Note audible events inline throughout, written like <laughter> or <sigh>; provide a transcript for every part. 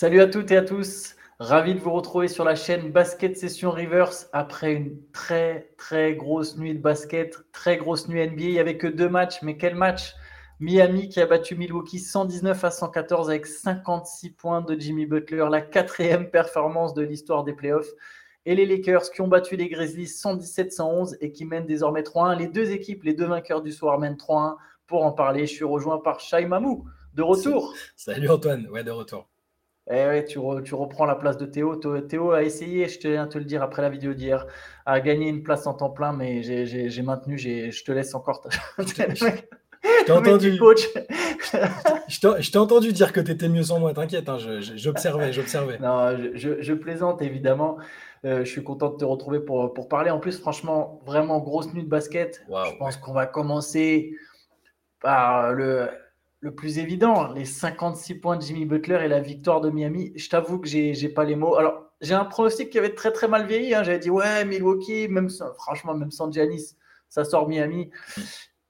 Salut à toutes et à tous. Ravi de vous retrouver sur la chaîne Basket Session Reverse après une très très grosse nuit de basket, très grosse nuit NBA. Il n'y avait que deux matchs, mais quel match? Miami qui a battu Milwaukee 119 à 114 avec 56 points de Jimmy Butler, la quatrième performance de l'histoire des playoffs. Et les Lakers qui ont battu les Grizzlies 117-111 et qui mènent désormais 3-1. Les deux équipes, les deux vainqueurs du soir mènent 3-1. Pour en parler, je suis rejoint par Shai Mamou, de retour. Salut Antoine, ouais, de retour. Eh tu, reprends la place de Théo. Théo a essayé, je tiens à te le dire après la vidéo d'hier, à gagner une place en temps plein, mais j'ai maintenu. Je te laisse encore. <laughs> Je t'ai entendu. je t'ai entendu dire que tu étais mieux sans moi, t'inquiète, hein, j'observais, j'observais. Non, je, plaisante évidemment. Euh, je suis content de te retrouver pour, pour parler. En plus, franchement, vraiment grosse nuit de basket. je pense qu'on va commencer par le, le plus évident, les 56 points de Jimmy Butler et la victoire de Miami. Je t'avoue que j'ai n'ai pas les mots. Alors, j'ai un pronostic qui avait très très mal vieilli. Hein. J'avais dit, ouais, Milwaukee, même franchement, même sans Giannis, ça sort Miami.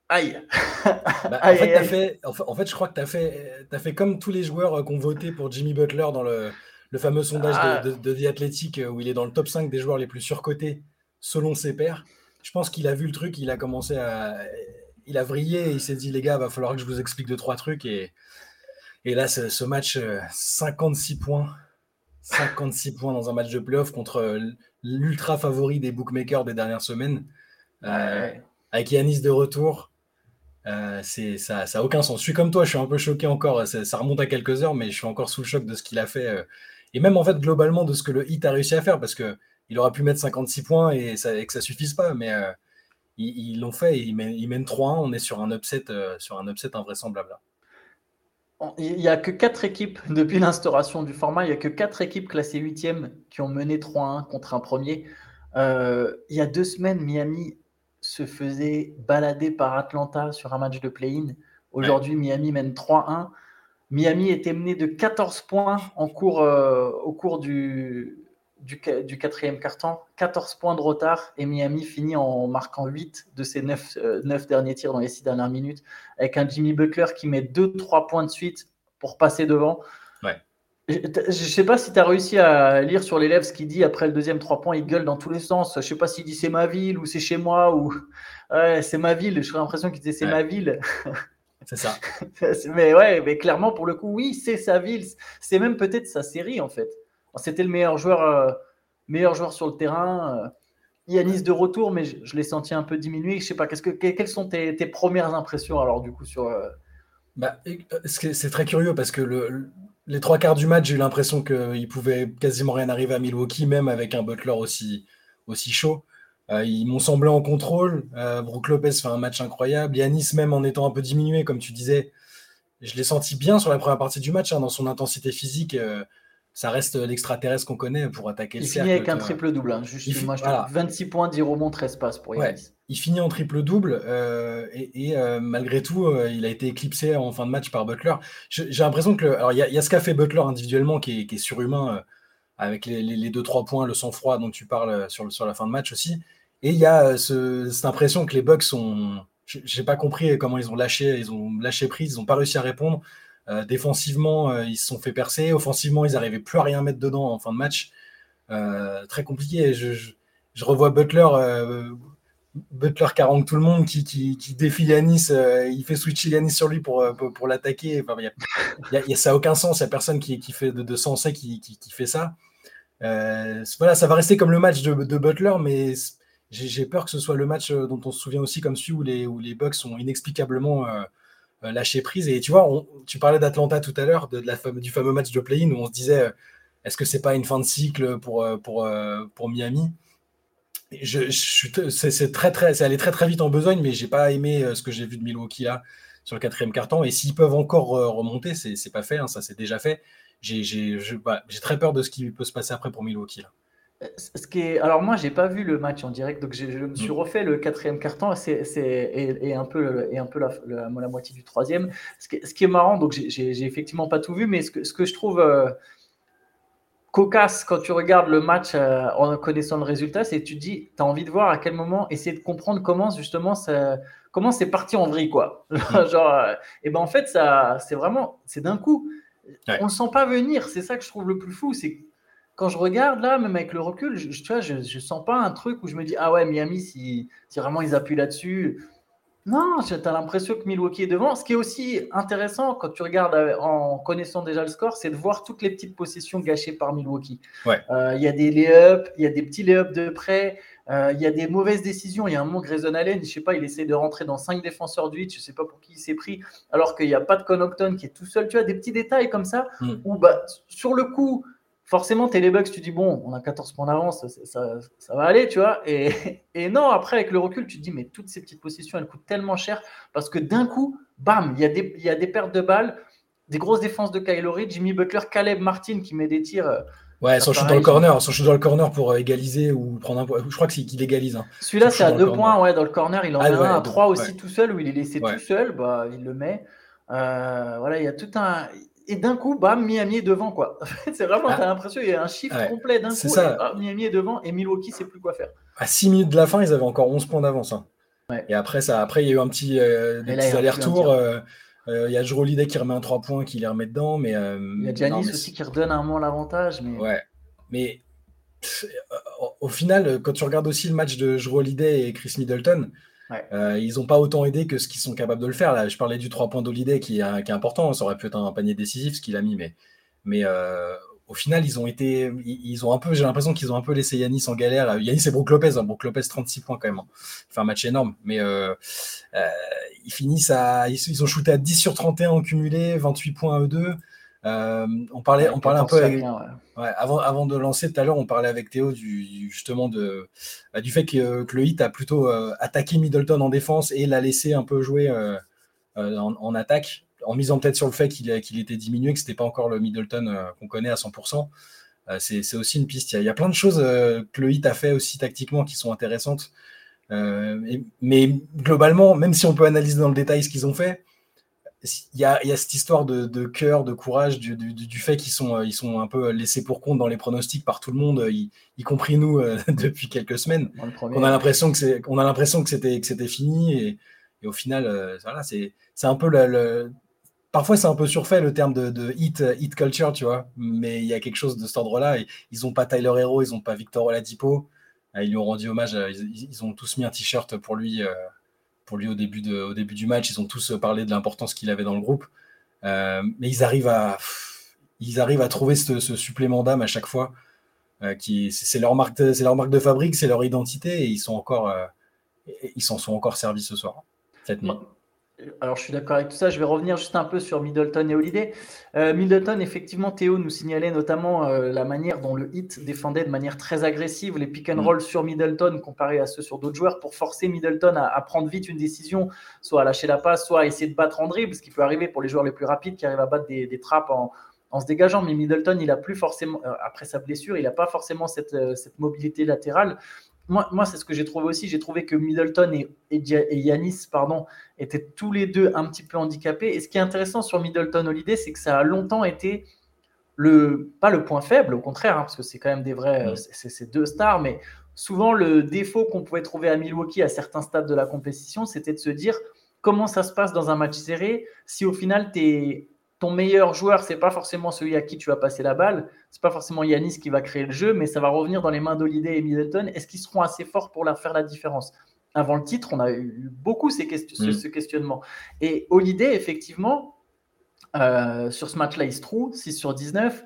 Aïe. Bah, <laughs> en, fait, Fait, en, fait, je crois que tu as fait, as fait comme tous les joueurs euh, qui ont voté pour Jimmy Butler dans le, le fameux sondage de, ah. de, The Athletic euh, où il est dans le top 5 des joueurs les plus surcotés selon ses pairs. Je pense qu'il a vu le truc, il a commencé à il a vrillé il s'est dit, les gars, va falloir que je vous explique deux, trois trucs. Et, et là, ce, match, 56 euh, points. 56 points dans un match de playoff contre euh, l'ultra favori des bookmakers des dernières semaines. Euh, avec Yanis de retour, c'est ça n'a aucun sens. Je suis comme toi, je suis un peu choqué encore. Ça, remonte à quelques heures, mais je suis encore sous le choc de ce qu'il a fait. et même en fait, globalement, de ce que le hit a réussi à faire, parce qu'il aurait pu mettre 56 points et, ça, et que ça suffise pas. Mais ils l'ont fait, ils mènent, ils mènent 3-1, on est sur un upset, euh, sur un upset invraisemblable. Il n'y a que 4 équipes, <laughs> depuis l'instauration du format, il n'y a que 4 équipes classées 8e qui ont mené 3-1 contre un premier. Euh, il y a deux semaines, Miami se faisait balader par Atlanta sur un match de play-in. Aujourd'hui, Miami mène 3-1. Miami était mené de 14 points en cours, euh, au cours du, du, du quatrième carton, 14 points de retard et Miami finit en marquant 8 de ses 9, euh, derniers tirs dans les 6 dernières minutes avec un Jimmy Butler qui met 2-3 points de suite pour passer devant. Je ne sais pas si tu as réussi à lire sur les ce qu'il dit après le deuxième 3 points, il gueule dans tous les sens. Je ne sais pas s'il dit c'est ma ville ou c'est chez moi ou c'est ma ville. J'ai l'impression qu'il disait c'est ma ville. C'est ça. <laughs> mais ouais, mais clairement pour le coup, oui, c'est sa ville. C'est même peut-être sa série en fait. C'était le meilleur joueur, euh, meilleur joueur sur le terrain. Euh, Yanis de retour, mais je, l'ai senti un peu diminué. Je sais pas, qu'est-ce que, quelles sont tes, premières impressions alors du coup sur euh, bah, C'est très curieux parce que le, les trois quarts du match, j'ai eu l'impression qu'il pouvait quasiment rien arriver à Milwaukee, même avec un Butler aussi, aussi chaud. ils m'ont semblé en contrôle. Euh, Brook Lopez fait un match incroyable. Yanis, même en étant un peu diminué, comme tu disais, je l'ai senti bien sur la première partie du match, hein, dans son intensité physique ça reste l'extraterrestre qu'on connaît pour attaquer il le cercle. Il finit avec un triple-double. Hein, juste, 26 points, 10 rebonds, 13 passes pour Yanis. il finit en triple-double euh, et, euh, malgré tout, euh, il a été éclipsé en fin de match par Butler. J'ai l'impression que. alors, il y, a ce qu'a fait Butler individuellement qui est, surhumain avec les 2-3 points, le sang-froid dont tu parles sur, sur la fin de match aussi. Et il y a cette impression que les Bucks sont. J'ai pas compris comment ils ont lâché, ils ont lâché prise, ils n'ont pas réussi à répondre. Euh, défensivement, euh, ils se sont fait percer. Offensivement, ils n'arrivaient plus à rien mettre dedans en fin de match. Euh, très compliqué. Je, revois Butler, Butler qui harangue tout le monde, qui, qui, défie Yanis. il fait switcher Yanis sur lui pour, pour, l'attaquer. Enfin, y a, ça n'a aucun sens. Il n'y a personne qui, fait de, sensé qui, fait ça. voilà, ça va rester comme le match de, Butler, mais j'ai peur que ce soit le match dont on se souvient aussi comme celui où les, où les Bucks sont inexplicablement lâcher prise. Et tu vois, tu parlais d'Atlanta tout à l'heure, du fameux match de play-in où on se disait euh, est-ce que c'est pas une fin de cycle pour, euh, pour, pour Miami? Je, c'est très très c'est allé très très vite en besogne mais j'ai pas aimé ce que j'ai vu de Milwaukee là sur le quatrième carton et s'ils peuvent encore remonter c'est pas fait hein, ça c'est déjà fait j'ai bah, très peur de ce qui peut se passer après pour Milwaukee là. Ce qui est... Alors moi, j'ai pas vu le match en direct, donc je me suis mm. refait le quatrième carton c'est, et, un peu, et un peu la, la, moitié du troisième. Ce qui, ce qui est marrant, donc j'ai, effectivement pas tout vu, mais ce que, ce que je trouve euh, cocasse quand tu regardes le match euh, en connaissant le résultat, c'est que tu dis, tu as envie de voir à quel moment, essayer de comprendre comment justement ça, comment c'est parti en vrille, quoi. <laughs> Mm. Genre, euh, et ben en fait, ça, c'est vraiment, c'est d'un coup. On ne sent pas venir. C'est ça que je trouve le plus fou. C'est quand je regarde là, même avec le recul, je, tu vois, je, ne sens pas un truc où je me dis ah ouais Miami si, si vraiment ils appuient là-dessus. Non, tu as l'impression que Milwaukee est devant. Ce qui est aussi intéressant quand tu regardes en connaissant déjà le score, c'est de voir toutes les petites possessions gâchées par Milwaukee. Euh, il y a des lay-ups, il y a des petits lay-ups de près, euh, il y a des mauvaises décisions. Il y a un moment, Grayson Allen, je sais pas, il essaie de rentrer dans cinq défenseurs du 8, je sais pas pour qui il s'est pris, alors qu'il n'y a pas de Connaughton qui est tout seul. Tu as des petits détails comme ça mm. où bah, sur le coup, forcément, t'es les Bucks, tu dis, bon, on a 14 points d'avance, ça, va aller, tu vois. Et, non, après, avec le recul, tu te dis, mais toutes ces petites possessions, elles coûtent tellement cher parce que d'un coup, bam, il y, a des, y a des pertes de balles, des grosses défenses de Kyle Jimmy Butler, Caleb Martin qui met des tirs. Euh, ouais, son shoot dans le corner, son shoot dans le corner pour euh, égaliser ou prendre un point. Je crois qu'il égalise. Hein. Celui-là, c'est à deux points, ouais, dans le corner. Il en a ah, un à trois aussi tout seul où il est laissé tout seul, bah, il le met. Euh, voilà, il y a tout un et d'un coup, bam, Miami est devant, quoi. <laughs> c'est vraiment, ah. tu as l'impression qu'il y a un chiffre complet d'un coup. Ça. Miami est devant et Milwaukee sait plus quoi faire. À 6 minutes de la fin, ils avaient encore 11 points d'avance. Hein. Et après, ça, après, il y a eu un petit euh. Euh, euh, il y a Jero qui remet un 3 points, qui les remet dedans. Mais, il y a Giannis aussi qui redonne un moment l'avantage. Mais... Ouais. Mais au final, quand tu regardes aussi le match de Jero et Chris Middleton, euh, ils n'ont pas autant aidé que ce qu'ils sont capables de le faire. Là, je parlais du 3 points d'Holiday qui, est, important. Ça aurait pu être un panier décisif ce qu'il a mis, mais, mais euh, au final, ils ont été, ils ont un peu, j'ai l'impression qu'ils ont un peu laissé Yanis en galère. Yanis et Brook Lopez, hein. Brook Lopez 36 points quand même. Hein. Fait un match énorme, mais euh, ils finissent à, ils, ont shooté à 10 sur 31 en cumulé, 28 points à eux deux. Euh, on parlait, on parlait un peu avant, avant de lancer tout à l'heure, on parlait avec Théo du, justement de, bah, du fait que, le Hit a plutôt euh, attaqué Middleton en défense et l'a laissé un peu jouer euh, en, attaque, en misant peut-être sur le fait qu'il était diminué, que c'était pas encore le Middleton qu'on connaît à 100%. C'est aussi une piste. Il y, a, plein de choses que le Hit a fait aussi tactiquement qui sont intéressantes. mais globalement, même si on peut analyser dans le détail ce qu'ils ont fait, il y, a, cette histoire de, cœur, de courage, du, fait qu'ils sont, euh, ils sont un peu laissés pour compte dans les pronostics par tout le monde, y, compris nous euh, <laughs> depuis quelques semaines. On a l'impression que c'est, on a l'impression que c'était, que c'était fini et, au final, euh, voilà, c'est, c'est un peu le, parfois c'est un peu surfait le terme de, hit, hit culture, tu vois, mais il y a quelque chose de cet ordre-là. Ils n'ont pas Tyler Hero, ils n'ont pas Victor Oladipo. Ils lui ont rendu hommage, ils, ils ont tous mis un t-shirt pour lui pour lui au début, du match. Ils ont tous parlé de l'importance qu'il avait dans le groupe. Euh, mais ils arrivent à, trouver ce, supplément d'âme à chaque fois. Euh, c'est leur marque, de fabrique, c'est leur identité, et ils euh, s'en sont encore servis ce soir, alors je suis d'accord avec tout ça. Je vais revenir juste un peu sur Middleton et Holiday. Euh, Middleton, effectivement, Théo nous signalait notamment euh, la manière dont le hit défendait de manière très agressive les pick and mm. roll sur Middleton comparé à ceux sur d'autres joueurs pour forcer Middleton à, prendre vite une décision, soit à lâcher la passe, soit à essayer de battre en dribble, ce qui peut arriver pour les joueurs les plus rapides qui arrivent à battre des, trappes en, se dégageant. Mais Middleton, il a plus forcément, euh, après sa blessure, il n'a pas forcément cette, cette mobilité latérale moi, c'est ce que j'ai trouvé aussi. J'ai trouvé que Middleton et, et, Yanis pardon, étaient tous les deux un petit peu handicapés. Et ce qui est intéressant sur Middleton Holiday, c'est que ça a longtemps été le, pas le point faible, au contraire, hein, parce que c'est quand même des vrais, c'est deux stars, mais souvent le défaut qu'on pouvait trouver à Milwaukee à certains stades de la compétition, c'était de se dire comment ça se passe dans un match serré si au final tu es ton meilleur joueur, c'est pas forcément celui à qui tu vas passer la balle, c'est pas forcément Yanis qui va créer le jeu, mais ça va revenir dans les mains d'Holiday et Middleton. Est-ce qu'ils seront assez forts pour leur faire la différence? Avant le titre, on a eu beaucoup ces mm. ce questionnement. Et Holiday, effectivement, euh, sur ce match-là, il se trouve 6 sur 19,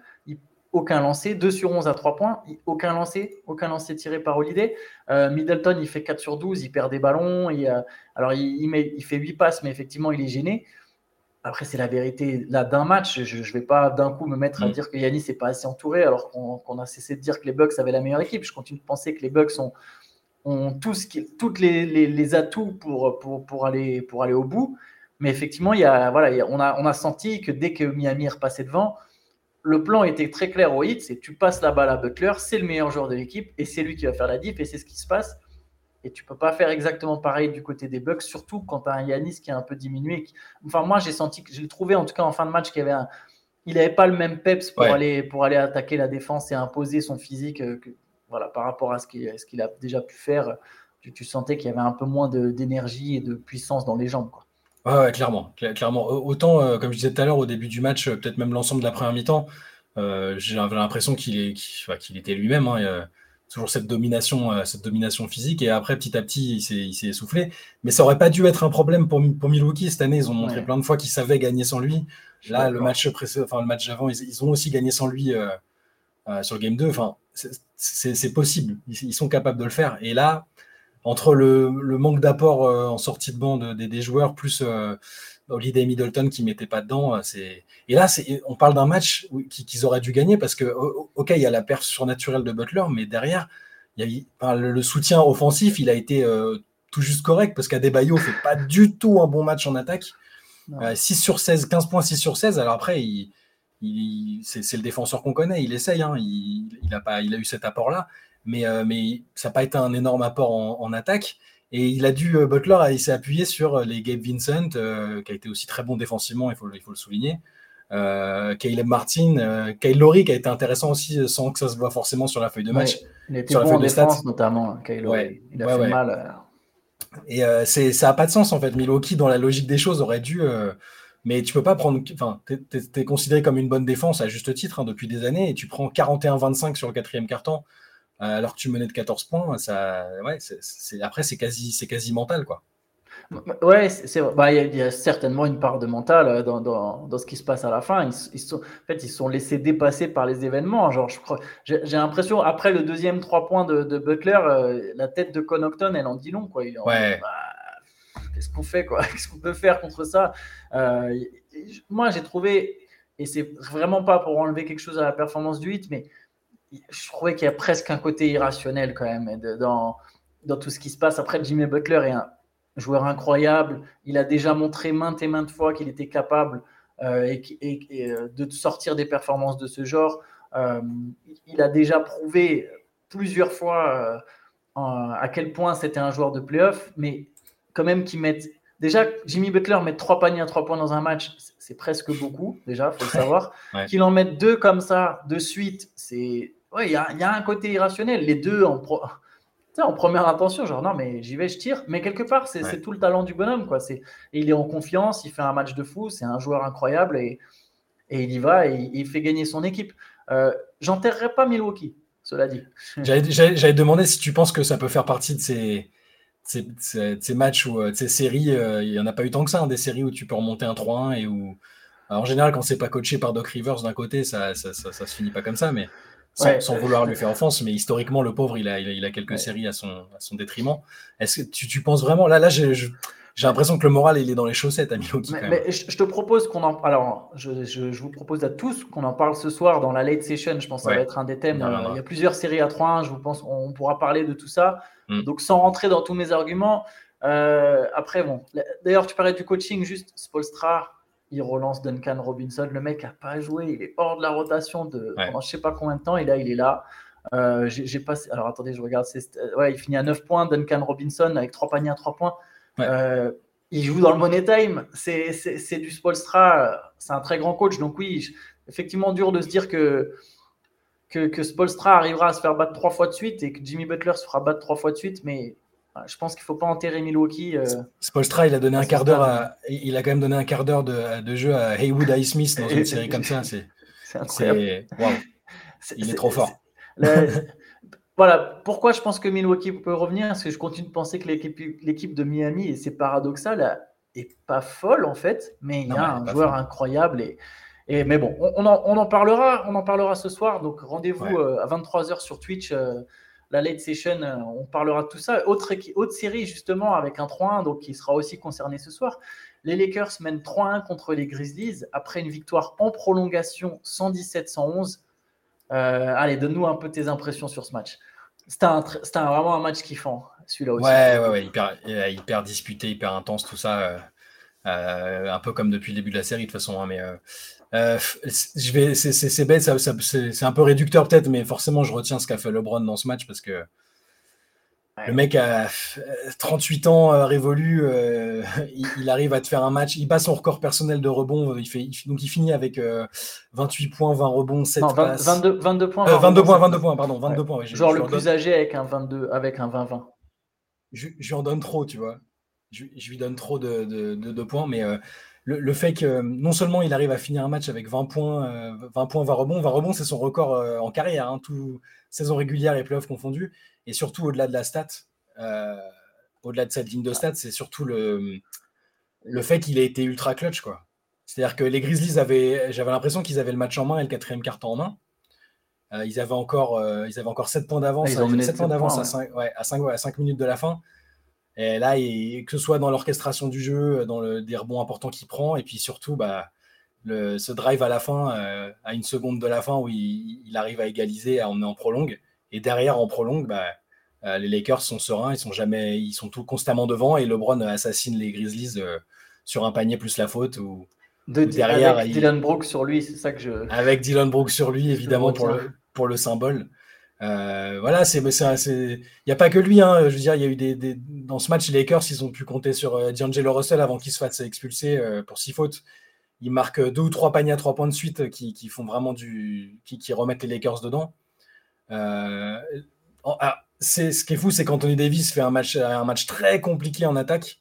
aucun lancé, 2 sur 11 à 3 points, aucun lancé, aucun lancé tiré par Holiday. Euh, Middleton, il fait 4 sur 12, il perd des ballons, il, alors il, met, il fait 8 passes, mais effectivement, il est gêné. Après, c'est la vérité là d'un match. Je ne vais pas d'un coup me mettre à mm. dire que Yannis n'est pas assez entouré alors qu'on a cessé de dire que les Bucks avaient la meilleure équipe. Je continue de penser que les Bucks ont, ont tous toutes les, les, atouts pour, pour, pour, aller, pour aller au bout. Mais effectivement, il y a, voilà, on, a, on a senti que dès que Miami est repassé devant, le plan était très clair au hit c'est tu passes la balle à Butler, c'est le meilleur joueur de l'équipe et c'est lui qui va faire la diff et c'est ce qui se passe. Et tu peux pas faire exactement pareil du côté des Bucks, surtout quand tu as un Yanis qui est un peu diminué. Enfin, moi, j'ai senti que j'ai trouvé en tout cas en fin de match qu'il avait un, il n'avait pas le même peps pour, aller, pour aller attaquer la défense et imposer son physique euh, que, voilà, par rapport à ce qu'il a déjà pu faire. Tu, sentais qu'il y avait un peu moins d'énergie et de puissance dans les jambes. Quoi. Ouais, clairement, clairement. Autant, comme je disais tout à l'heure, au début du match, peut-être même l'ensemble de la première mi-temps, j'avais l'impression qu'il était lui-même. Hein, toujours cette domination, euh, cette domination physique. Et après, petit à petit, il s'est essoufflé. Mais ça aurait pas dû être un problème pour, pour Milwaukee cette année. Ils ont montré plein de fois qu'ils savaient gagner sans lui. Là, le match précédent, enfin le match avant, ils, ont aussi gagné sans lui euh, euh, sur le game 2. Enfin, c'est possible. Ils, sont capables de le faire. Et là, entre le, manque d'apport en sortie de bande des, joueurs, plus Holiday Middleton qui mettait pas dedans. C'est et là, on parle d'un match qu'ils auraient dû gagner parce que ok, il y a la perf surnaturelle de Butler, mais derrière, il y a, le, soutien offensif, il a été euh, tout juste correct parce qu'Adebayo fait pas du tout un bon match en attaque. 6 euh, sur 16, 15 points, 6 sur 16. Alors après, il, c'est le défenseur qu'on connaît, il essaye, hein. il, a pas, il a eu cet apport-là, mais, euh, mais ça n'a pas été un énorme apport en attaque. Et il a dû, euh, Butler, il s'est appuyé sur euh, les Gabe Vincent, euh, qui a été aussi très bon défensivement, il faut, il faut le souligner. Caleb Martin, Kyle Lowry, qui a été intéressant aussi, sans que ça se voit forcément sur la feuille de match. il était bon en défense, notamment, hein, Kyle Lowry. il a fait mal. Et c'est, ça n'a pas de sens, en fait. Milwaukee, dans la logique des choses, aurait dû. mais tu peux pas prendre. Enfin, tu es, considéré comme une bonne défense à juste titre hein, depuis des années, et tu prends 41-25 sur le quatrième carton alors que tu menais de 14 points, ça, ouais, c'est, après, c'est quasi, c'est quasi mental, quoi. Ouais, c'est bah, il y, a certainement une part de mental euh, dans, dans, dans, ce qui se passe à la fin. Ils, sont, en fait, ils sont laissés dépasser par les événements. Genre, je crois, j'ai, l'impression après le deuxième 3 points de, de Butler, euh, la tête de Connaughton, elle en dit long, quoi. Ouais. Bah, qu'est-ce qu'on fait, quoi? <laughs> Qu'est-ce qu'on peut faire contre ça? Euh, Moi, j'ai trouvé, et c'est vraiment pas pour enlever quelque chose à la performance du 8, mais je trouvais qu'il y a presque un côté irrationnel quand même dans, dans tout ce qui se passe. Après, Jimmy Butler est un joueur incroyable. Il a déjà montré maintes et maintes fois qu'il était capable euh, et, euh, de sortir des performances de ce genre. Euh, il a déjà prouvé plusieurs fois à quel point c'était un joueur de playoff, mais quand même qu'il mette. Déjà, Jimmy Butler met trois paniers à trois points dans un match, c'est presque beaucoup, déjà, il faut le savoir. Qu'il en mette deux comme ça de suite, c'est il y, a, un côté irrationnel. Les deux en, en première intention, genre non, mais j'y vais, je tire. Mais quelque part, c'est tout le talent du bonhomme. Quoi. il est en confiance, il fait un match de fou, c'est un joueur incroyable et, il y va et il fait gagner son équipe. Euh, J'enterrerai pas Milwaukee, cela dit. <laughs> J'allais demander si tu penses que ça peut faire partie de ces, ces, matchs ou euh, ces séries. Euh, il n'y en a pas eu tant que ça, hein, des séries où tu peux remonter un 3-1 et où. en général, quand c'est pas coaché par Doc Rivers d'un côté, ça, ça, ça, se finit pas comme ça, mais sans, vouloir lui faire offense, mais historiquement, le pauvre, il a, il a, quelques séries à son, à son détriment. Est-ce que tu, tu, penses vraiment Là, là j'ai l'impression que le moral, il est dans les chaussettes à Milwaukee. Mais, je te propose qu'on en. Alors, je, je, je, vous propose à tous qu'on en parle ce soir dans la late session. Je pense que ça va être un des thèmes. Il y a plusieurs séries à 3-1. Je vous pense on pourra parler de tout ça. Hmm. Donc, sans rentrer dans tous mes arguments. Euh, après, bon. D'ailleurs, tu parlais du coaching, juste Spolstra il relance Duncan Robinson. Le mec n'a pas joué, il est hors de la rotation de, pendant je ne sais pas combien de temps, et là, il est là. Euh, j'ai passé. Alors attendez, je regarde. Ouais, il finit à 9 points. Duncan Robinson avec 3 paniers à 3 points. Euh, il joue dans le Money Time. C'est du Spolstra. C'est un très grand coach. Donc, oui, effectivement, dur de se dire que, que, que Spolstra arrivera à se faire battre 3 fois de suite et que Jimmy Butler se fera battre 3 fois de suite. Mais je pense qu'il ne faut pas enterrer Milwaukee. Euh, Spolstra, il a donné un quart d'heure il a quand même donné un quart d'heure de, jeu à Haywood Smith dans une série comme ça. C'est <laughs> incroyable. Il est, trop fort. <laughs> voilà, pourquoi je pense que Milwaukee peut revenir Parce que je continue de penser que l'équipe de Miami, et c'est paradoxal, est pas folle en fait, mais il y a un joueur incroyable. Et, et, mais bon, on, en, parlera, on en parlera ce soir. Donc rendez-vous euh, à 23h sur Twitch. Euh, la late session, euh, on parlera de tout ça. Autre, série, justement, avec un 3-1, donc qui sera aussi concerné ce soir. Les Lakers mènent 3-1 contre les Grizzlies après une victoire en prolongation 117-111. Euh, allez, donne-nous un peu tes impressions sur ce match. C'était vraiment un match kiffant, celui-là aussi. Ouais, ouais, ouais hyper, hyper, disputé, hyper intense, tout ça. Euh, un peu comme depuis le début de la série, de toute façon. Hein, mais euh, je vais, c'est bête, c'est un peu réducteur peut-être, mais forcément, je retiens ce qu'a fait LeBron dans ce match parce que le mec a 38 ans euh, révolu, euh, <laughs> il, arrive à te faire un match, il passe son record personnel de rebond, il fait, donc il finit avec 28 points, 20 rebonds, 7 passes. 22, 22 points. 22 points, 22 points, pardon, 22 points. Genre le plus âgé avec un 22, avec un 20-20. Je, je lui en donne trop, tu vois. Je, lui donne trop de, points, mais le, fait que non seulement il arrive à finir un match avec 20 points, 20 points, 20 rebonds, 20 rebonds, c'est son record en carrière, hein, tout, saison régulière et playoffs confondus, et surtout au-delà de la stat, au-delà de cette ligne de stats, c'est surtout le, le fait qu'il ait été ultra clutch, quoi. C'est-à-dire que les Grizzlies avaient, j'avais l'impression qu'ils avaient le match en main et le quatrième carton en main. Euh, ils, avaient encore, euh, ils avaient encore 7 points d'avance. Ils ont 7 points d'avance à, 5, à, 5, minutes de la fin. Et là, que ce soit dans l'orchestration du jeu, dans le, des rebonds importants qu'il prend, et puis surtout, bah, le, ce drive à la fin, euh, à une seconde de la fin, où il, arrive à égaliser, à emmener en prolongue. Et derrière, en prolongue, bah, les Lakers sont sereins, ils sont jamais, ils sont tout constamment devant, et LeBron assassine les Grizzlies sur un panier plus la faute. Ou, de, derrière, avec Dylan Brooks sur lui, c'est ça que je. Avec Dylan Brooks sur lui, <laughs> évidemment, pour le, pour le symbole. Euh, voilà, c'est, il n'y a pas que lui. Hein, je veux dire, il y a eu des, des, dans ce match, les Lakers, ils ont pu compter sur euh, D'Angelo Russell avant qu'il se fasse expulser euh, pour six fautes. Il marque deux ou trois paniers à trois points de suite qui, qui font vraiment du, qui, qui, remettent les Lakers dedans. Ah, c'est ce qui est fou, c'est qu'Anthony Davis fait un match, un match très compliqué en attaque.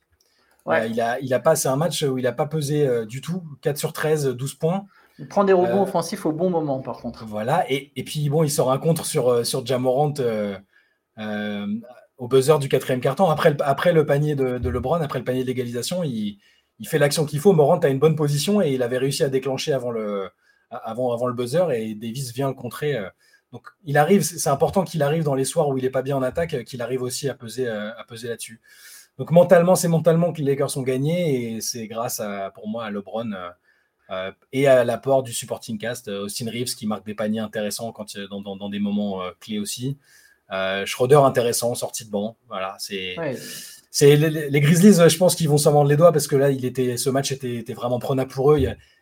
Il, a, il a passé un match où il n'a pas pesé du tout. 4 sur 13, 12 points. Il prend des rebonds euh, offensifs au bon moment, par contre. Voilà. Et, et, puis, bon, il sort un contre sur, sur Jamorant au buzzer du quatrième carton. Après le, après le panier de, de LeBron, après le panier d'égalisation, il, il fait l'action qu'il faut. Morant a une bonne position et il avait réussi à déclencher avant le, avant, avant le buzzer et Davis vient le contrer. Donc, il arrive, c'est important qu'il arrive dans les soirs où il n'est pas bien en attaque, qu'il arrive aussi à peser, à peser là-dessus. Donc mentalement, c'est mentalement que les Lakers ont gagné et c'est grâce à, pour moi à LeBron euh, euh, et à l'apport du supporting cast, euh, Austin Reeves qui marque des paniers intéressants quand, dans, dans, dans des moments clés aussi. Schroeder intéressant, sorti de banc. Voilà, c'est. Les, Grizzlies, je pense qu'ils vont s'en vendre les doigts parce que là, il était, ce match était, était vraiment prenable pour eux.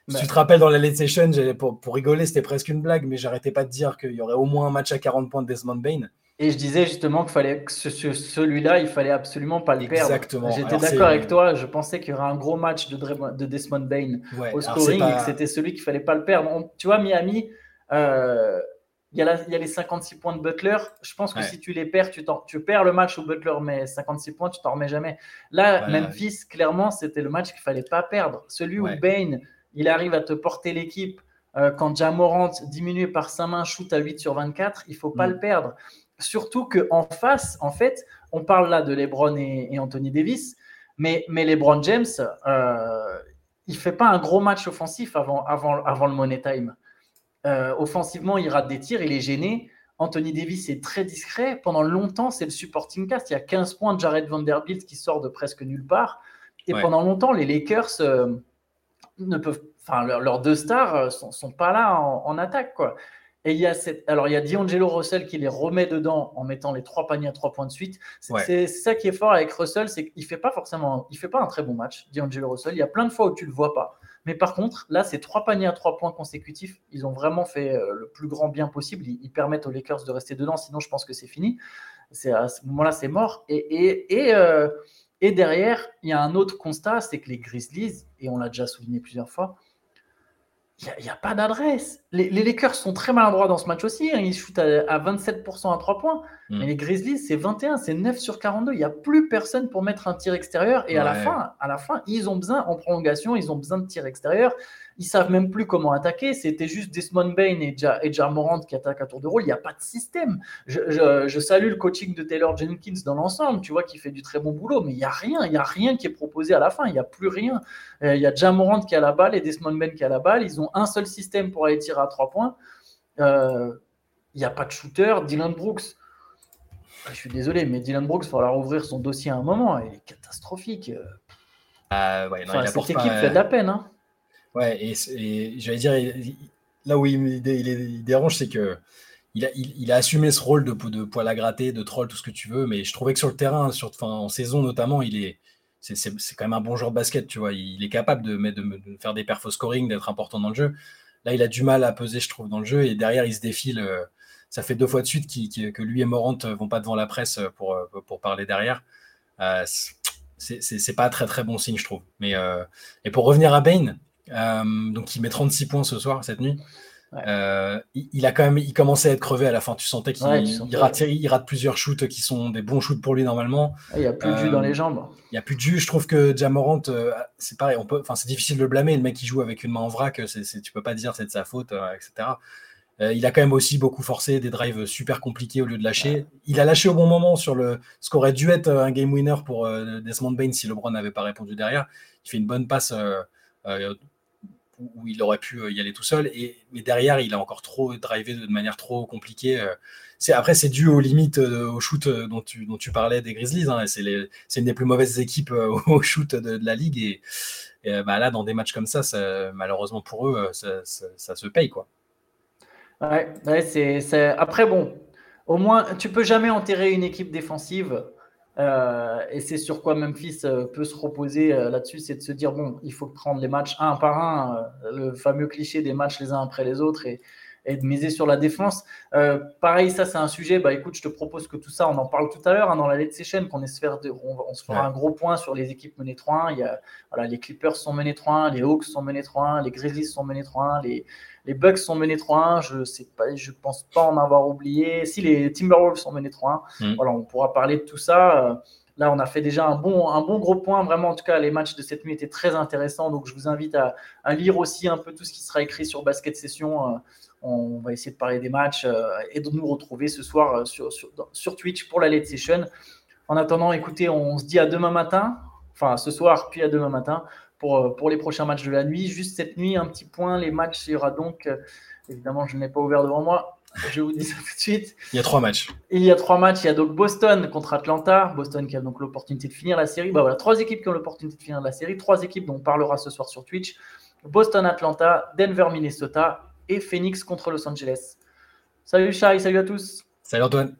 si tu te rappelles dans la late session, pour, pour rigoler, c'était presque une blague, mais j'arrêtais pas de dire qu'il y aurait au moins un match à 40 points de Desmond Bain. Et je disais justement qu'il fallait que celui-là, il fallait absolument pas le perdre. Exactement. J'étais d'accord avec toi. Je pensais qu'il y aurait un gros match de, de Desmond Bain au scoring et que c'était celui qu'il fallait pas le perdre. tu vois, Miami, euh, il y, a y, a les 56 points de Butler. Je pense que si tu les perds, tu, tu, perds le match où Butler met 56 points, tu t'en remets jamais. Là, Memphis, clairement, c'était le match qu'il fallait pas perdre. Celui où Bain, il arrive à te porter l'équipe. Euh, quand Jamorant, diminué par sa main, shoot à 8 sur 24, il faut pas mm. le perdre. Surtout qu'en face, en fait, on parle là de LeBron et, Anthony Davis, mais, mais LeBron James, euh, il fait pas un gros match offensif avant, avant, avant le Money Time. Euh, offensivement, il rate des tirs, il est gêné. Anthony Davis est très discret. Pendant longtemps, c'est le supporting cast. Il y a 15 points de Jared Vanderbilt qui sort de presque nulle part. Et pendant longtemps, les Lakers euh, ne peuvent, enfin, leurs deux stars sont, sont pas là en, en attaque, quoi. Et il y a cette, alors il y a D'Angelo Russell qui les remet dedans en mettant les trois paniers à trois points de suite. C'est ça qui est fort avec Russell, c'est qu'il fait pas forcément, il fait pas un très bon match, D'Angelo Russell. Il y a plein de fois où tu le vois pas. Mais par contre, là, ces trois paniers à trois points consécutifs, ils ont vraiment fait euh, le plus grand bien possible. Ils, permettent aux Lakers de rester dedans, sinon je pense que c'est fini. C'est à ce moment-là, c'est mort. Et, et, et, euh, et derrière, il y a un autre constat, c'est que les Grizzlies, et on l'a déjà souligné plusieurs fois, il n'y a, pas d'adresse. Les, Lakers sont très maladroits dans ce match aussi. Hein. Ils shootent à, 27% à 3 points. Mm. Mais les Grizzlies, c'est 21, c'est 9 sur 42. Il n'y a plus personne pour mettre un tir extérieur. Et à, la fin, à la fin, ils ont besoin, en prolongation, ils ont besoin de tir extérieur. Ils savent même plus comment attaquer. C'était juste Desmond Bain et, ja, et Morant qui attaquent à tour de rôle. Il n'y a pas de système. Je, salue le coaching de Taylor Jenkins dans l'ensemble, tu vois, qui fait du très bon boulot. Mais il n'y a rien. Il n'y a rien qui est proposé à la fin. Il n'y a plus rien. Euh, il y a Jamorant qui a la balle et Desmond Bain qui a la balle. Ils ont un seul système pour aller tirer à trois points. Euh, il n'y a pas de shooter. Dylan Brooks. Je suis désolé, mais Dylan Brooks, il va falloir ouvrir son dossier à un moment. Il est catastrophique. Euh, ouais, non, cette équipe fait de la peine. Hein. Ouais, et, j'allais dire, là où il, dérange, c'est que il a, il, assumé ce rôle de, poil à gratter, de troll, tout ce que tu veux, mais je trouvais que sur le terrain, en saison notamment, il est, c'est, quand même un bon joueur de basket, tu vois. Il est capable de, faire des perfos scoring, d'être important dans le jeu. Là, il a du mal à peser, je trouve, dans le jeu, et derrière, il se défile. Euh, ça fait deux fois de suite que lui et Morant vont pas devant la presse pour, pour parler derrière. Euh, c'est pas très très bon signe, je trouve. Mais, euh, et pour revenir à Bain, euh, donc il met 36 points ce soir, cette nuit. il, a quand même, il commençait à être crevé à la fin. Tu sentais qu'il rate, il rate plusieurs shoots qui sont des bons shoots pour lui normalement. Il n'y a plus de jus dans les jambes. Il n'y a plus de jus. Je trouve que Jamorant, c'est pareil. On peut, enfin, c'est difficile de le blâmer. Le mec qui joue avec une main en vrac, c'est, tu peux pas dire c'est de sa faute, etc. Euh, il a quand même aussi beaucoup forcé des drives super compliqués au lieu de lâcher. Il a lâché au bon moment sur le, ce qu'aurait dû être un game winner pour euh, Desmond Bain si LeBron n'avait pas répondu derrière. Il fait une bonne passe euh, où il aurait pu y aller tout seul. Et, mais derrière, il a encore trop drivé de manière trop compliquée. C'est, après, c'est dû aux limites au shoot dont tu, dont tu parlais des Grizzlies. Hein, c'est, une des plus mauvaises équipes <laughs> au shoot de, la ligue. Et, bah, là, dans des matchs comme ça, malheureusement pour eux, ça, ça se paye. quoi. C'est, Après, bon, au moins, tu peux jamais enterrer une équipe défensive. Euh, et c'est sur quoi Memphis euh, peut se reposer euh, là-dessus, c'est de se dire bon, il faut prendre les matchs un par un, le fameux cliché des matchs les uns après les autres, et, et de miser sur la défense. Euh, pareil, ça c'est un sujet. Bah écoute, je te propose que tout ça, on en parle tout à l'heure hein, dans la let's session, qu'on espère de, on, se fera un gros point sur les équipes menées 3-1. Il y a, voilà, les Clippers sont menés 3-1, les Hawks sont menés 3-1, les Grizzlies sont menés 3-1, les, les Bucks sont menés 3-1. Je sais pas, je pense pas en avoir oublié. Si les Timberwolves sont menés 3-1, mm. voilà, on pourra parler de tout ça. Euh, là, on a fait déjà un bon, gros point. Vraiment, en tout cas, les matchs de cette nuit étaient très intéressants. Donc, je vous invite à, lire aussi un peu tout ce qui sera écrit sur Basket Session. Euh, on va essayer de parler des matchs euh, et de nous retrouver ce soir euh, sur, Twitch pour la late session. En attendant, écoutez, on se dit à demain matin, enfin ce soir, puis à demain matin pour, pour les prochains matchs de la nuit. Juste cette nuit, un petit point, les matchs, il y aura donc, évidemment, je n'ai pas ouvert devant moi, je vous dis ça tout de suite. Il y a trois matchs. Il y a trois matchs. Il y a donc Boston contre Atlanta. Boston qui a donc l'opportunité de finir la série. Bah voilà, trois équipes qui ont l'opportunité de finir la série. Trois équipes dont on parlera ce soir sur Twitch. Boston, Atlanta, Denver, Minnesota et Phoenix contre Los Angeles. Salut Shai, salut à tous. Salut Antoine.